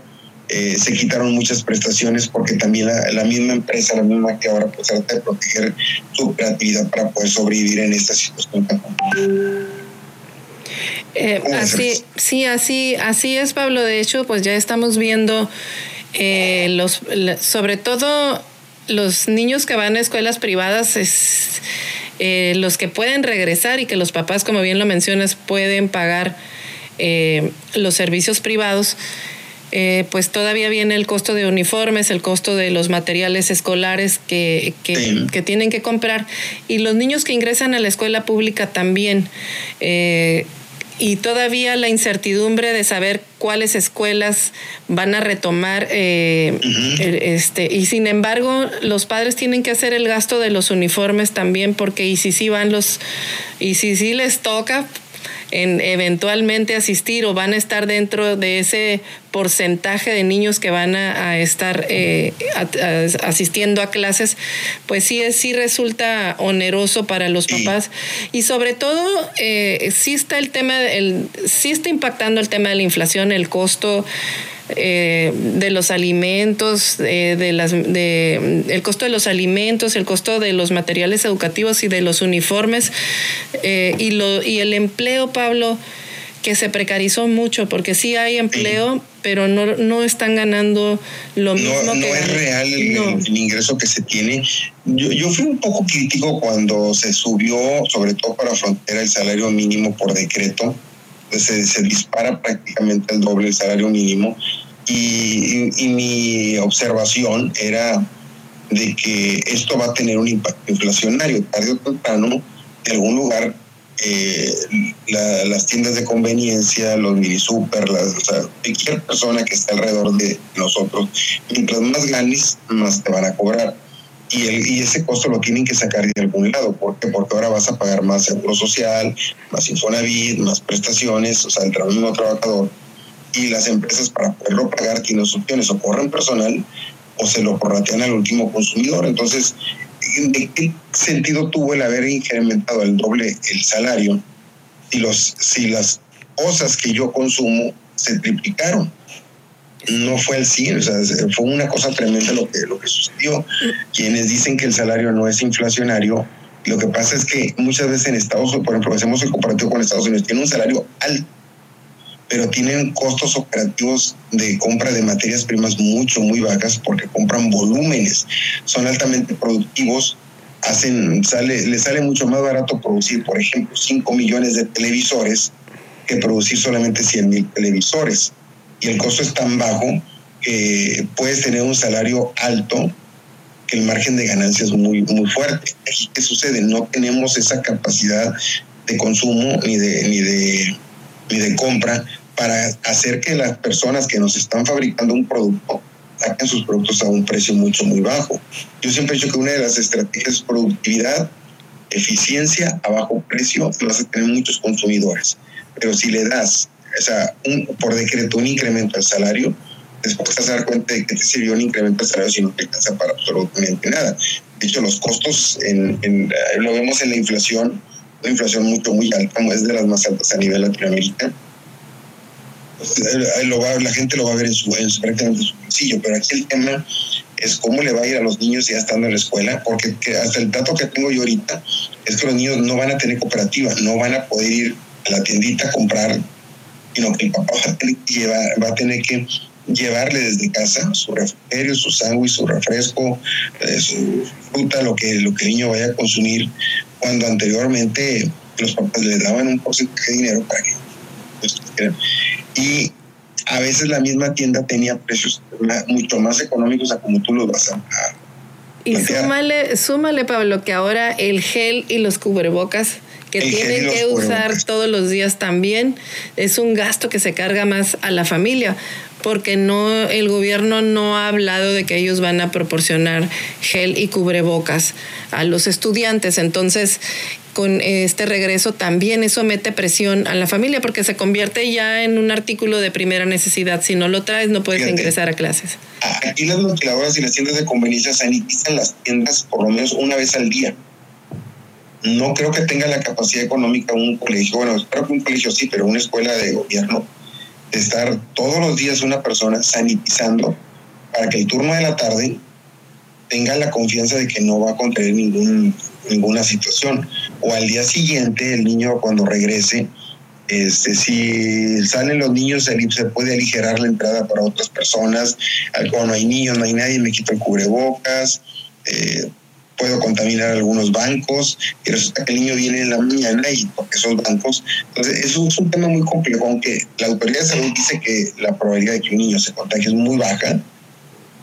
eh, se quitaron muchas prestaciones porque también la, la, misma empresa, la misma que ahora pues trata de proteger su creatividad para poder sobrevivir en esta situación eh, así, sí, así, así es, Pablo. De hecho, pues ya estamos viendo eh, los, sobre todo los niños que van a escuelas privadas es, eh, los que pueden regresar y que los papás, como bien lo mencionas, pueden pagar eh, los servicios privados. Eh, pues todavía viene el costo de uniformes, el costo de los materiales escolares que, que, que tienen que comprar. Y los niños que ingresan a la escuela pública también. Y todavía la incertidumbre de saber cuáles escuelas van a retomar eh, este y sin embargo los padres tienen que hacer el gasto de los uniformes también porque y si sí van los y si sí les toca en eventualmente asistir o van a estar dentro de ese porcentaje de niños que van a, estar eh, asistiendo a clases, pues sí, sí resulta oneroso para los papás. Y sobre todo, eh, sí está el tema, el, sí está impactando el tema de la inflación, el costo eh, de los alimentos, eh, de las, de, el costo de los alimentos, el costo de los materiales educativos y de los uniformes eh, y, lo, y el empleo, Pablo, que se precarizó mucho, porque sí hay empleo, pero no, no están ganando lo mismo no, que es real el, no. el, ingreso que se tiene. Yo, yo fui un poco crítico cuando se subió, sobre todo para frontera, el salario mínimo por decreto se, se, dispara prácticamente el doble el salario mínimo. Y, mi observación era de que esto va a tener un impacto inflacionario. Tarde o temprano en algún lugar eh, la, las tiendas de conveniencia, los mini super, las, o sea, cualquier persona que está alrededor de nosotros, mientras más ganes, más te van a cobrar y, el, y ese costo lo tienen que sacar de algún lado. ¿Por qué? Porque ahora vas a pagar más seguro social, más Infonavit, más prestaciones, o sea, el mismo trabajador. Y las empresas para poderlo pagar tienen sus opciones, o corren personal o se lo prorratean al último consumidor. Entonces, ¿de qué sentido tuvo el haber incrementado el doble el salario si, los, si las cosas que yo consumo se triplicaron? No fue al 100, o sea, fue una cosa tremenda lo que, lo que sucedió. Quienes dicen que el salario no es inflacionario, lo que pasa es que muchas veces en Estados Unidos, por ejemplo, hacemos el comparativo con Estados Unidos, tienen un salario alto, pero tienen costos operativos de compra de materias primas mucho, muy bajas porque compran volúmenes, son altamente productivos, hacen, sale, les sale mucho más barato producir, por ejemplo, 5 millones de televisores que producir solamente 100 mil televisores y el costo es tan bajo que puedes tener un salario alto que el margen de ganancia es muy, muy fuerte. ¿qué sucede? No tenemos esa capacidad de consumo ni de, ni de, ni de compra para hacer que las personas que nos están fabricando un producto saquen sus productos a un precio mucho, muy bajo. Yo siempre he dicho que una de las estrategias es productividad, eficiencia a bajo precio, vas a tener muchos consumidores. Pero si le das o sea, un, por decreto un incremento al salario, después vas a dar cuenta de que te sirvió un incremento al salario si no te alcanza para absolutamente nada. De hecho, los costos en, en, lo vemos en la inflación, una inflación mucho, muy alta, es de las más altas a nivel eh, va, la gente lo va a ver en su, en su, prácticamente su bolsillo, pero aquí el tema es cómo le va a ir a los niños ya estando en la escuela, porque hasta el dato que tengo yo ahorita es que los niños no van a tener cooperativa, no van a poder ir a la tiendita a comprar, sino que el papá va a tener que, llevar, va a tener que llevarle desde casa su refrigerio, su sándwich, su refresco, eh, su fruta, lo que, lo que el niño vaya a consumir, cuando anteriormente los papás le daban un porcentaje de dinero para que y a veces la misma tienda tenía precios mucho más económicos a como tú los vas a, y súmale, súmale, Pablo, que ahora el gel y los cubrebocas que tienen que usar todos los días también es un gasto que se carga más a la familia porque no el gobierno no ha hablado de que ellos van a proporcionar gel y cubrebocas a los estudiantes entonces con este regreso también eso mete presión a la familia porque se convierte ya en un artículo de primera necesidad. Si no lo traes, no puedes ingresar a clases. Aquí las maquiladoras y las tiendas de conveniencia sanitizan las tiendas por lo menos una vez al día. No creo que tenga la capacidad económica un colegio, bueno, espero que un colegio sí, pero una escuela de gobierno, de estar todos los días una persona sanitizando para que el turno de la tarde tenga la confianza de que no va a contraer ningún ninguna situación. O al día siguiente, el niño cuando regrese, este, si salen los niños, se, puede aligerar la entrada para otras personas. Cuando no hay niños, no hay nadie, me quito el cubrebocas. Eh, puedo contaminar algunos bancos y resulta que el niño viene en la mañana y porque esos bancos. Entonces, eso es un tema muy complejo, aunque la autoridad de salud dice que la probabilidad de que un niño se contagie es muy baja.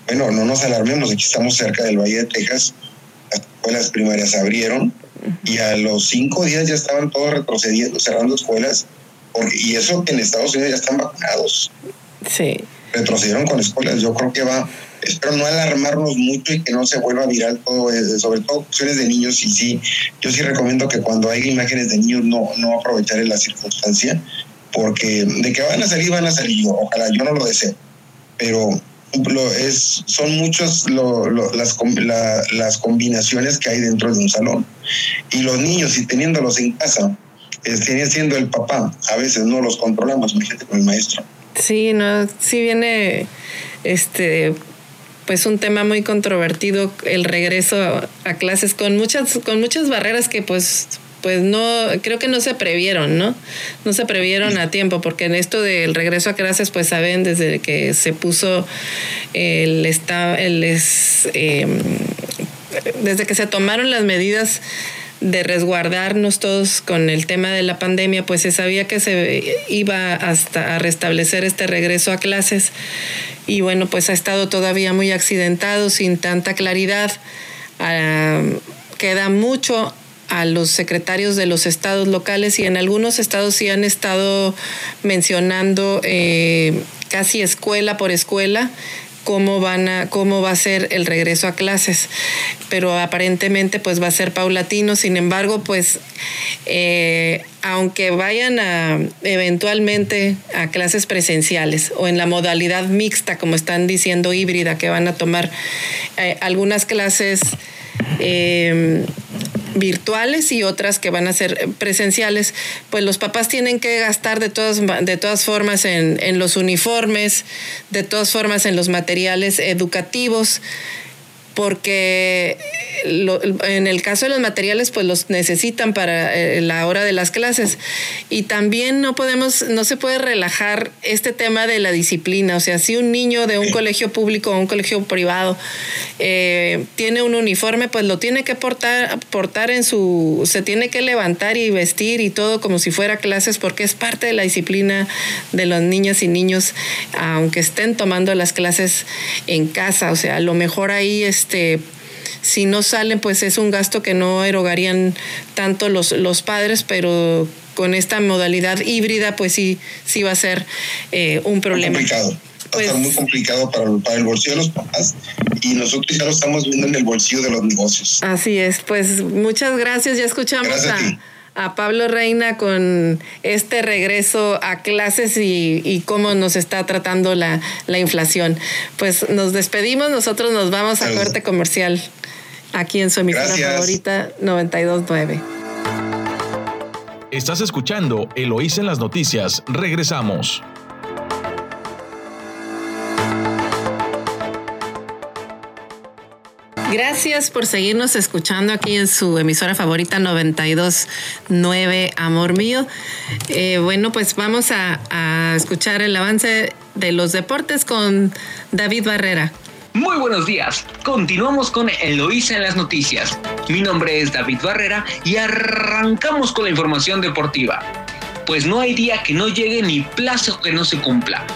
Bueno, no nos alarmemos, aquí estamos cerca del Valle de Texas escuelas primarias abrieron y a los cinco días ya estaban todos retrocediendo, cerrando escuelas, porque, y eso que en Estados Unidos ya están vacunados. Sí. Retrocedieron con escuelas. Yo creo que va, espero no alarmarnos mucho y que no se vuelva viral todo, eh, sobre todo cuestiones de niños. Y sí, yo sí recomiendo que cuando haya imágenes de niños no, no aprovechar la circunstancia, porque de que van a salir, van a salir. Ojalá, yo no lo deseo, pero es, son muchas las, las combinaciones que hay dentro de un salón. Y los niños, y teniéndolos en casa, es, siendo el papá, a veces no los controlamos, imagínate con el maestro. Sí, no, sí viene este pues un tema muy controvertido el regreso a clases con muchas con muchas barreras que pues pues no, creo que no se previeron, ¿no? No se previeron a tiempo, porque en esto del regreso a clases, pues saben, desde que se puso el, el es, em, desde que se tomaron las medidas de resguardarnos todos con el tema de la pandemia, pues se sabía que se iba hasta a restablecer este regreso a clases y bueno, pues ha estado todavía muy accidentado, sin tanta claridad. Ah, queda mucho a los secretarios de los estados locales y en algunos estados sí han estado mencionando eh, casi escuela por escuela cómo van a cómo va a ser el regreso a clases. Pero aparentemente pues va a ser paulatino. Sin embargo pues eh, aunque vayan a eventualmente a clases presenciales o en la modalidad mixta como están diciendo híbrida que van a tomar eh, algunas clases virtuales y otras que van a ser presenciales, pues los papás tienen que gastar de todas, de todas formas en, en los uniformes, de todas formas en los materiales educativos porque en el caso de los materiales pues los necesitan para eh, la hora de las clases. Y también no podemos no se puede relajar este tema de la disciplina. O sea si un niño de un colegio público o un colegio privado eh, tiene un uniforme pues lo tiene que portar portar en su se tiene que levantar y vestir y todo como si fuera clases porque es parte de la disciplina de los niños y niños aunque estén tomando las clases en casa. O sea a lo mejor ahí es este, si no salen, pues es un gasto que no erogarían tanto los, los padres, pero con esta modalidad híbrida, pues sí, sí va a ser eh, un problema. Complicado. Va a pues estar muy complicado para, para, el bolsillo de los papás y nosotros ya lo estamos viendo en el bolsillo de los negocios. Así es, pues muchas gracias, ya escuchamos a a Pablo Reina con este regreso a clases y, cómo nos está tratando la, inflación. Pues nos despedimos, nosotros nos vamos a corte comercial aquí en su emisora favorita 929. Estás escuchando Eloísa en las noticias. Regresamos. Gracias por seguirnos escuchando aquí en su emisora favorita 929 Amor Mío. Eh, bueno, pues vamos a, a escuchar el avance de los deportes con David Barrera. Muy buenos días. Continuamos con Eloísa en las noticias. Mi nombre es David Barrera y arrancamos con la información deportiva. Pues no hay día que no llegue ni plazo que no se cumpla.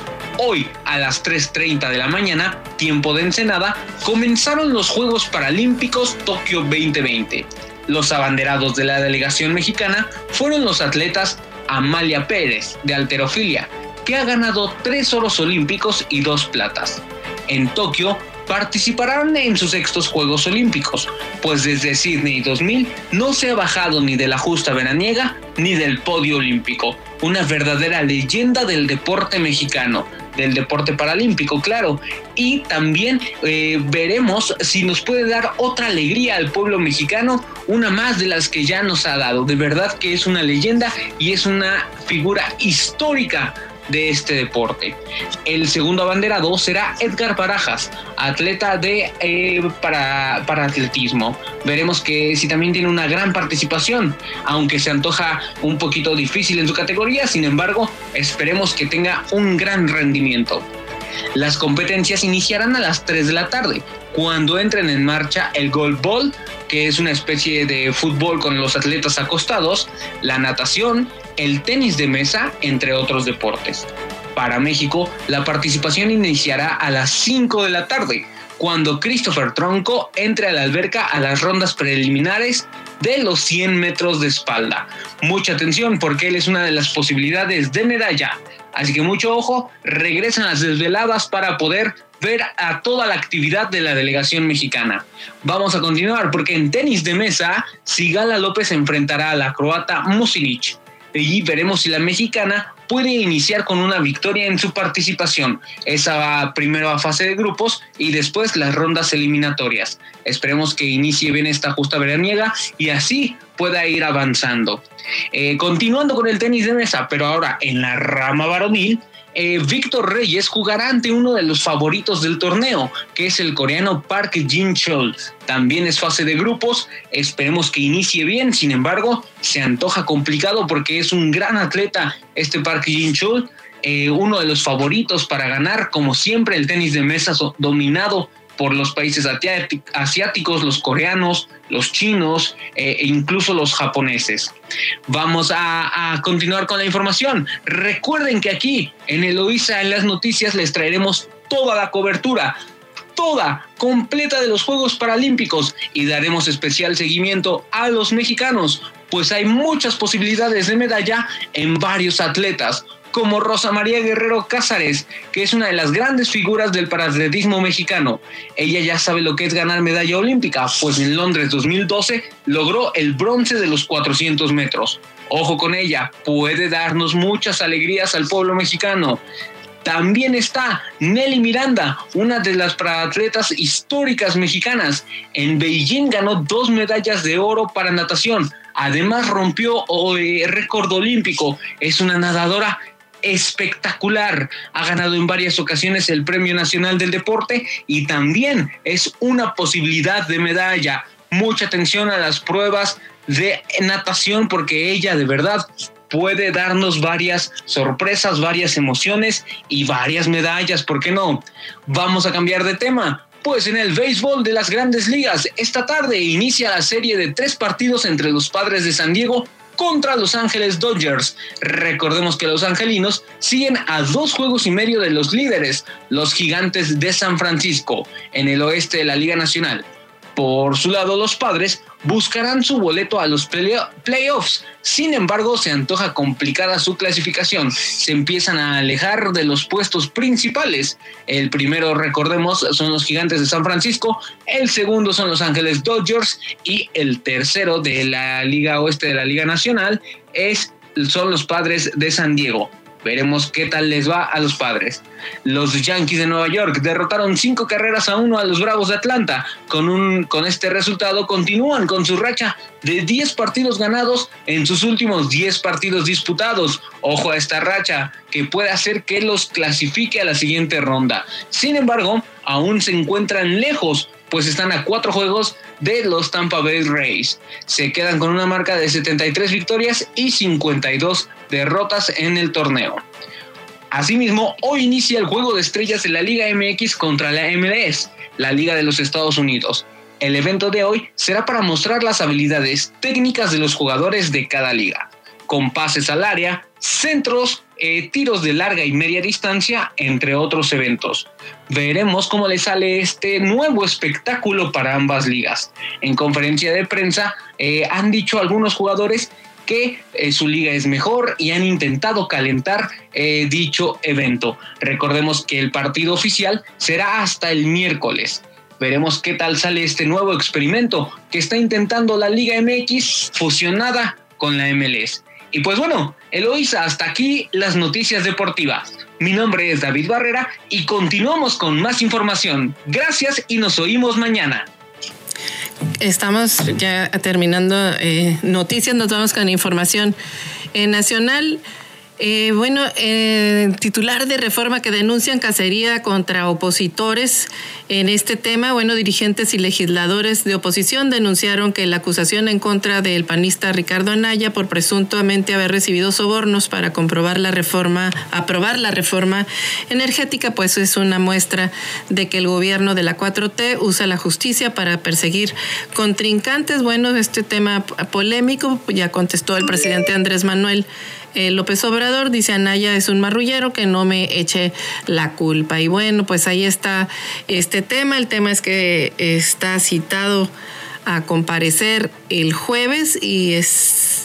Hoy, a las 3.30 de la mañana, tiempo de Ensenada, comenzaron los Juegos Paralímpicos Tokio 2020. Los abanderados de la delegación mexicana fueron los atletas Amalia Pérez, de alterofilia, que ha ganado tres oros olímpicos y dos platas. En Tokio participarán en sus sextos Juegos Olímpicos, pues desde Sydney 2000 no se ha bajado ni de la justa veraniega ni del podio olímpico. Una verdadera leyenda del deporte mexicano, del deporte paralímpico, claro. Y también eh, veremos si nos puede dar otra alegría al pueblo mexicano, una más de las que ya nos ha dado. De verdad que es una leyenda y es una figura histórica de este deporte. El segundo abanderado será Edgar Barajas, atleta de eh, para, para atletismo. Veremos que si también tiene una gran participación, aunque se antoja un poquito difícil en su categoría, sin embargo, esperemos que tenga un gran rendimiento. Las competencias iniciarán a las 3 de la tarde, cuando entren en marcha el golf ball, que es una especie de fútbol con los atletas acostados, la natación, el tenis de mesa, entre otros deportes. Para México, la participación iniciará a las 5 de la tarde, cuando Christopher Tronco entre a la alberca a las rondas preliminares de los 100 metros de espalda. Mucha atención porque él es una de las posibilidades de medalla. Así que mucho ojo, regresan las desveladas para poder ver a toda la actividad de la delegación mexicana. Vamos a continuar porque en tenis de mesa, Sigala López enfrentará a la croata Musinic. Allí veremos si la mexicana puede iniciar con una victoria en su participación. Esa va primero a fase de grupos y después las rondas eliminatorias. Esperemos que inicie bien esta justa veraniega y así pueda ir avanzando. Eh, continuando con el tenis de mesa, pero ahora en la rama varonil, eh, Víctor Reyes jugará ante uno de los favoritos del torneo, que es el coreano Park Jin Chol. También es fase de grupos, esperemos que inicie bien, sin embargo, se antoja complicado porque es un gran atleta este Park Jin Chol, eh, uno de los favoritos para ganar, como siempre, el tenis de mesa dominado por los países asiáticos, los coreanos, los chinos eh, e incluso los japoneses. Vamos a, continuar con la información. Recuerden que aquí en Eloísa en las noticias les traeremos toda la cobertura toda, completa de los Juegos Paralímpicos y daremos especial seguimiento a los mexicanos, pues hay muchas posibilidades de medalla en varios atletas como Rosa María Guerrero Cázares, que es una de las grandes figuras del paratletismo mexicano. Ella ya sabe lo que es ganar medalla olímpica, pues en Londres 2012 logró el bronce de los 400 metros. Ojo con ella, puede darnos muchas alegrías al pueblo mexicano. También está Nelly Miranda, una de las paratletas históricas mexicanas. En Beijing ganó dos medallas de oro para natación. Además rompió el eh, récord olímpico. Es una nadadora espectacular. Ha ganado en varias ocasiones el Premio Nacional del Deporte y también es una posibilidad de medalla. Mucha atención a las pruebas de natación porque ella de verdad puede darnos varias sorpresas, varias emociones y varias medallas, ¿por qué no? Vamos a cambiar de tema. Pues en el béisbol de las grandes ligas, esta tarde inicia la serie de tres partidos entre los padres de San Diego contra Los Ángeles Dodgers. Recordemos que los angelinos siguen a dos juegos y medio de los líderes, los gigantes de San Francisco, en el oeste de la Liga Nacional. Por su lado, los padres buscarán su boleto a los playoffs. Sin embargo, se antoja complicada su clasificación. Se empiezan a alejar de los puestos principales. El primero, recordemos, son los Gigantes de San Francisco. El segundo son los Ángeles Dodgers. Y el tercero de la Liga Oeste de la Liga Nacional es, son los Padres de San Diego. Veremos qué tal les va a los padres. Los Yankees de Nueva York derrotaron cinco carreras a uno a los Bravos de Atlanta. Con, un, con este resultado continúan con su racha de 10 partidos ganados en sus últimos 10 partidos disputados. Ojo a esta racha que puede hacer que los clasifique a la siguiente ronda. Sin embargo, aún se encuentran lejos pues están a cuatro juegos de los Tampa Bay Rays. Se quedan con una marca de 73 victorias y 52 derrotas en el torneo. Asimismo, hoy inicia el juego de estrellas de la Liga MX contra la MLS, la Liga de los Estados Unidos. El evento de hoy será para mostrar las habilidades técnicas de los jugadores de cada liga, con pases al área, centros, eh, tiros de larga y media distancia, entre otros eventos. Veremos cómo le sale este nuevo espectáculo para ambas ligas. En conferencia de prensa eh, han dicho algunos jugadores que eh, su liga es mejor y han intentado calentar dicho evento. Recordemos que el partido oficial será hasta el miércoles. Veremos qué tal sale este nuevo experimento que está intentando la Liga MX fusionada con la MLS. Y pues bueno, Eloisa, hasta aquí las noticias deportivas. Mi nombre es David Barrera y continuamos con más información. Gracias y nos oímos mañana. Estamos ya terminando eh, noticias, nos vamos con información nacional. Eh, bueno, eh, titular de reforma que denuncian cacería contra opositores en este tema, bueno, dirigentes y legisladores de oposición denunciaron que la acusación en contra del panista Ricardo Anaya por presuntamente haber recibido sobornos para comprobar la reforma, aprobar la reforma energética, pues es una muestra de que el gobierno de la 4T usa la justicia para perseguir contrincantes. Bueno, este tema polémico ya contestó el presidente Andrés Manuel. Eh, López Obrador dice Anaya es un marrullero que no me eche la culpa. Y bueno, pues ahí está este tema. El tema es que está citado a comparecer el jueves y es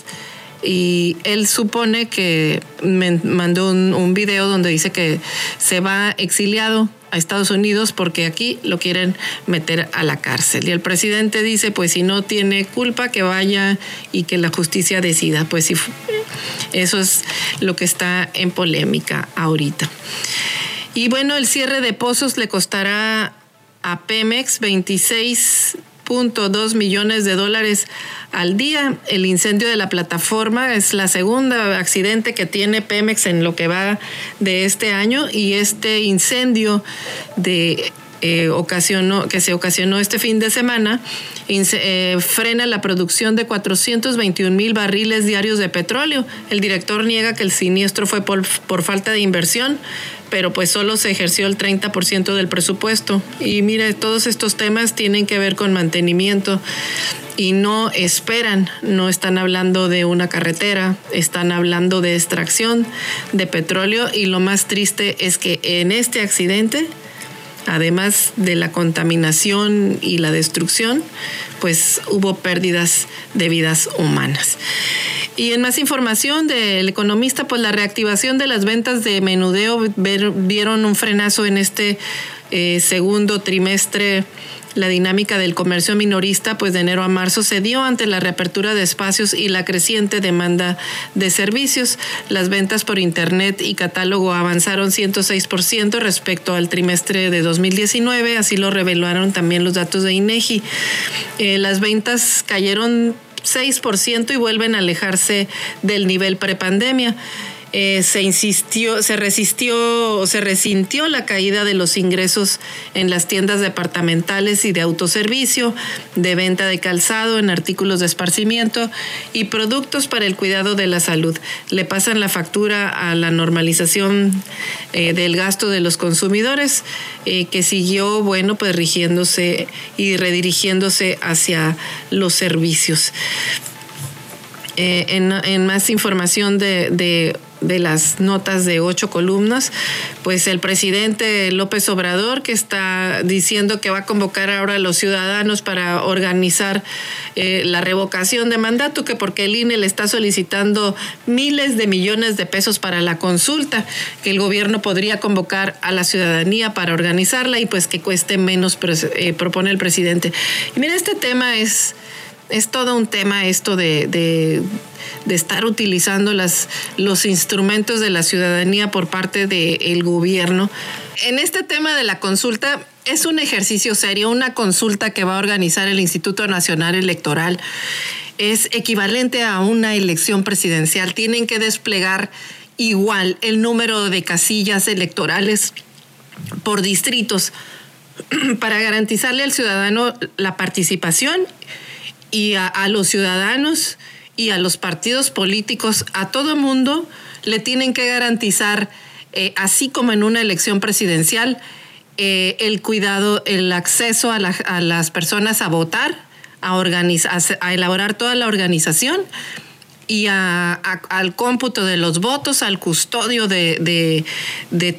y él supone que me mandó un, video donde dice que se va exiliado a Estados Unidos porque aquí lo quieren meter a la cárcel. Y el presidente dice, pues si no tiene culpa, que vaya y que la justicia decida. Pues si eso es lo que está en polémica ahorita. Y bueno, el cierre de pozos le costará a Pemex 26.2 millones de dólares al día. El incendio de la plataforma es la segunda accidente que tiene Pemex en lo que va de este año y este incendio de eh, ocasionó, que se ocasionó este fin de semana eh, frena la producción de 421 mil barriles diarios de petróleo. El director niega que el siniestro fue por falta de inversión, pero pues solo se ejerció el 30% del presupuesto. Y mire, todos estos temas tienen que ver con mantenimiento y no esperan, no están hablando de una carretera, están hablando de extracción de petróleo y lo más triste es que en este accidente además de la contaminación y la destrucción, pues hubo pérdidas de vidas humanas. Y en más información del economista, pues la reactivación de las ventas de menudeo vieron un frenazo en este eh, segundo trimestre la dinámica del comercio minorista, pues de enero a marzo, se dio ante la reapertura de espacios y la creciente demanda de servicios. Las ventas por Internet y catálogo avanzaron 106% respecto al trimestre de 2019, así lo revelaron también los datos de INEGI. Eh, las ventas cayeron 6% y vuelven a alejarse del nivel prepandemia. Eh, se insistió, se resistió, se resintió la caída de los ingresos en las tiendas departamentales y de autoservicio, de venta de calzado, en artículos de esparcimiento y productos para el cuidado de la salud. Le pasan la factura a la normalización eh, del gasto de los consumidores, eh, que siguió, bueno, pues rigiéndose y redirigiéndose hacia los servicios. en, más información de, de de las notas de ocho columnas, pues el presidente López Obrador que está diciendo que va a convocar ahora a los ciudadanos para organizar eh, la revocación de mandato, que porque el INE le está solicitando miles de millones de pesos para la consulta, que el gobierno podría convocar a la ciudadanía para organizarla y pues que cueste menos, eh, propone el presidente. Y mira, este tema es es todo un tema esto de, de, estar utilizando las, los instrumentos de la ciudadanía por parte del gobierno. En este tema de la consulta, es un ejercicio serio, una consulta que va a organizar el Instituto Nacional Electoral. Es equivalente a una elección presidencial. Tienen que desplegar igual el número de casillas electorales por distritos para garantizarle al ciudadano la participación y a los ciudadanos y a los partidos políticos, a todo mundo, le tienen que garantizar, eh, así como en una elección presidencial, eh, el cuidado, el acceso a, las personas a votar, a, a elaborar toda la organización y al cómputo de los votos, al custodio de,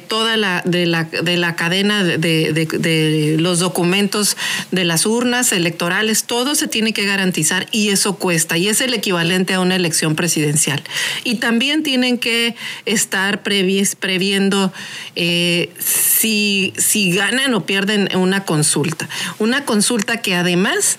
toda la, de la, cadena de, los documentos de las urnas electorales, todo se tiene que garantizar y eso cuesta y es el equivalente a una elección presidencial. Y también tienen que estar previendo eh, si, si ganan o pierden una consulta. Una consulta que además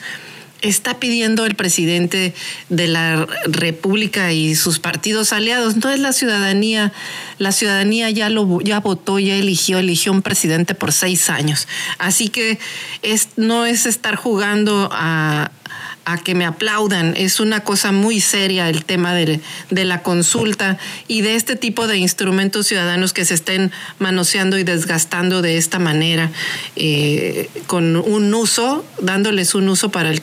está pidiendo el presidente de la República y sus partidos aliados. No es la ciudadanía. La ciudadanía ya lo ya votó, ya eligió, eligió un presidente por seis años. Así que es, no es estar jugando a, que me aplaudan. Es una cosa muy seria el tema de, la consulta y de este tipo de instrumentos ciudadanos que se estén manoseando y desgastando de esta manera, eh, con un uso, dándoles un uso para el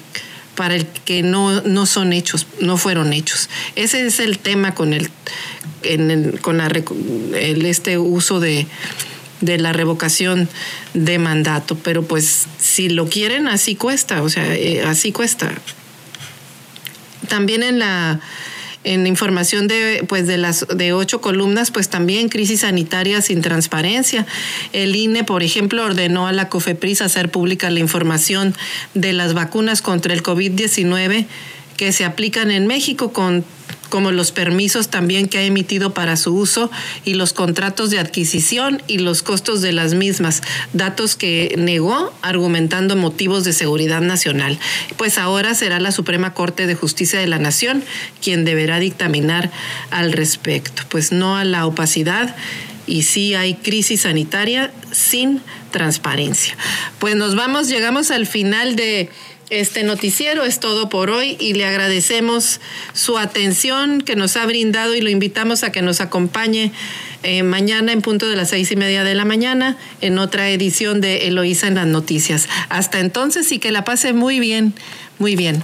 para el que no, no son hechos, no fueron hechos. Ese es el tema con el, con este uso de, de la revocación de mandato. Pero pues si lo quieren, así cuesta, o sea, eh, así cuesta. También en la en información de, pues de las de ocho columnas, pues también crisis sanitaria sin transparencia. El INE, por ejemplo, ordenó a la COFEPRIS hacer pública la información de las vacunas contra el COVID-19 que se aplican en México con como los permisos también que ha emitido para su uso y los contratos de adquisición y los costos de las mismas, datos que negó argumentando motivos de seguridad nacional. Pues ahora será la Suprema Corte de Justicia de la Nación quien deberá dictaminar al respecto, pues no a la opacidad y sí hay crisis sanitaria sin transparencia. Pues nos vamos, llegamos al final de este noticiero es todo por hoy y le agradecemos su atención que nos ha brindado y lo invitamos a que nos acompañe eh, mañana en punto de las seis y media de la mañana en otra edición de Eloísa en las noticias. Hasta entonces y que la pase muy bien, muy bien.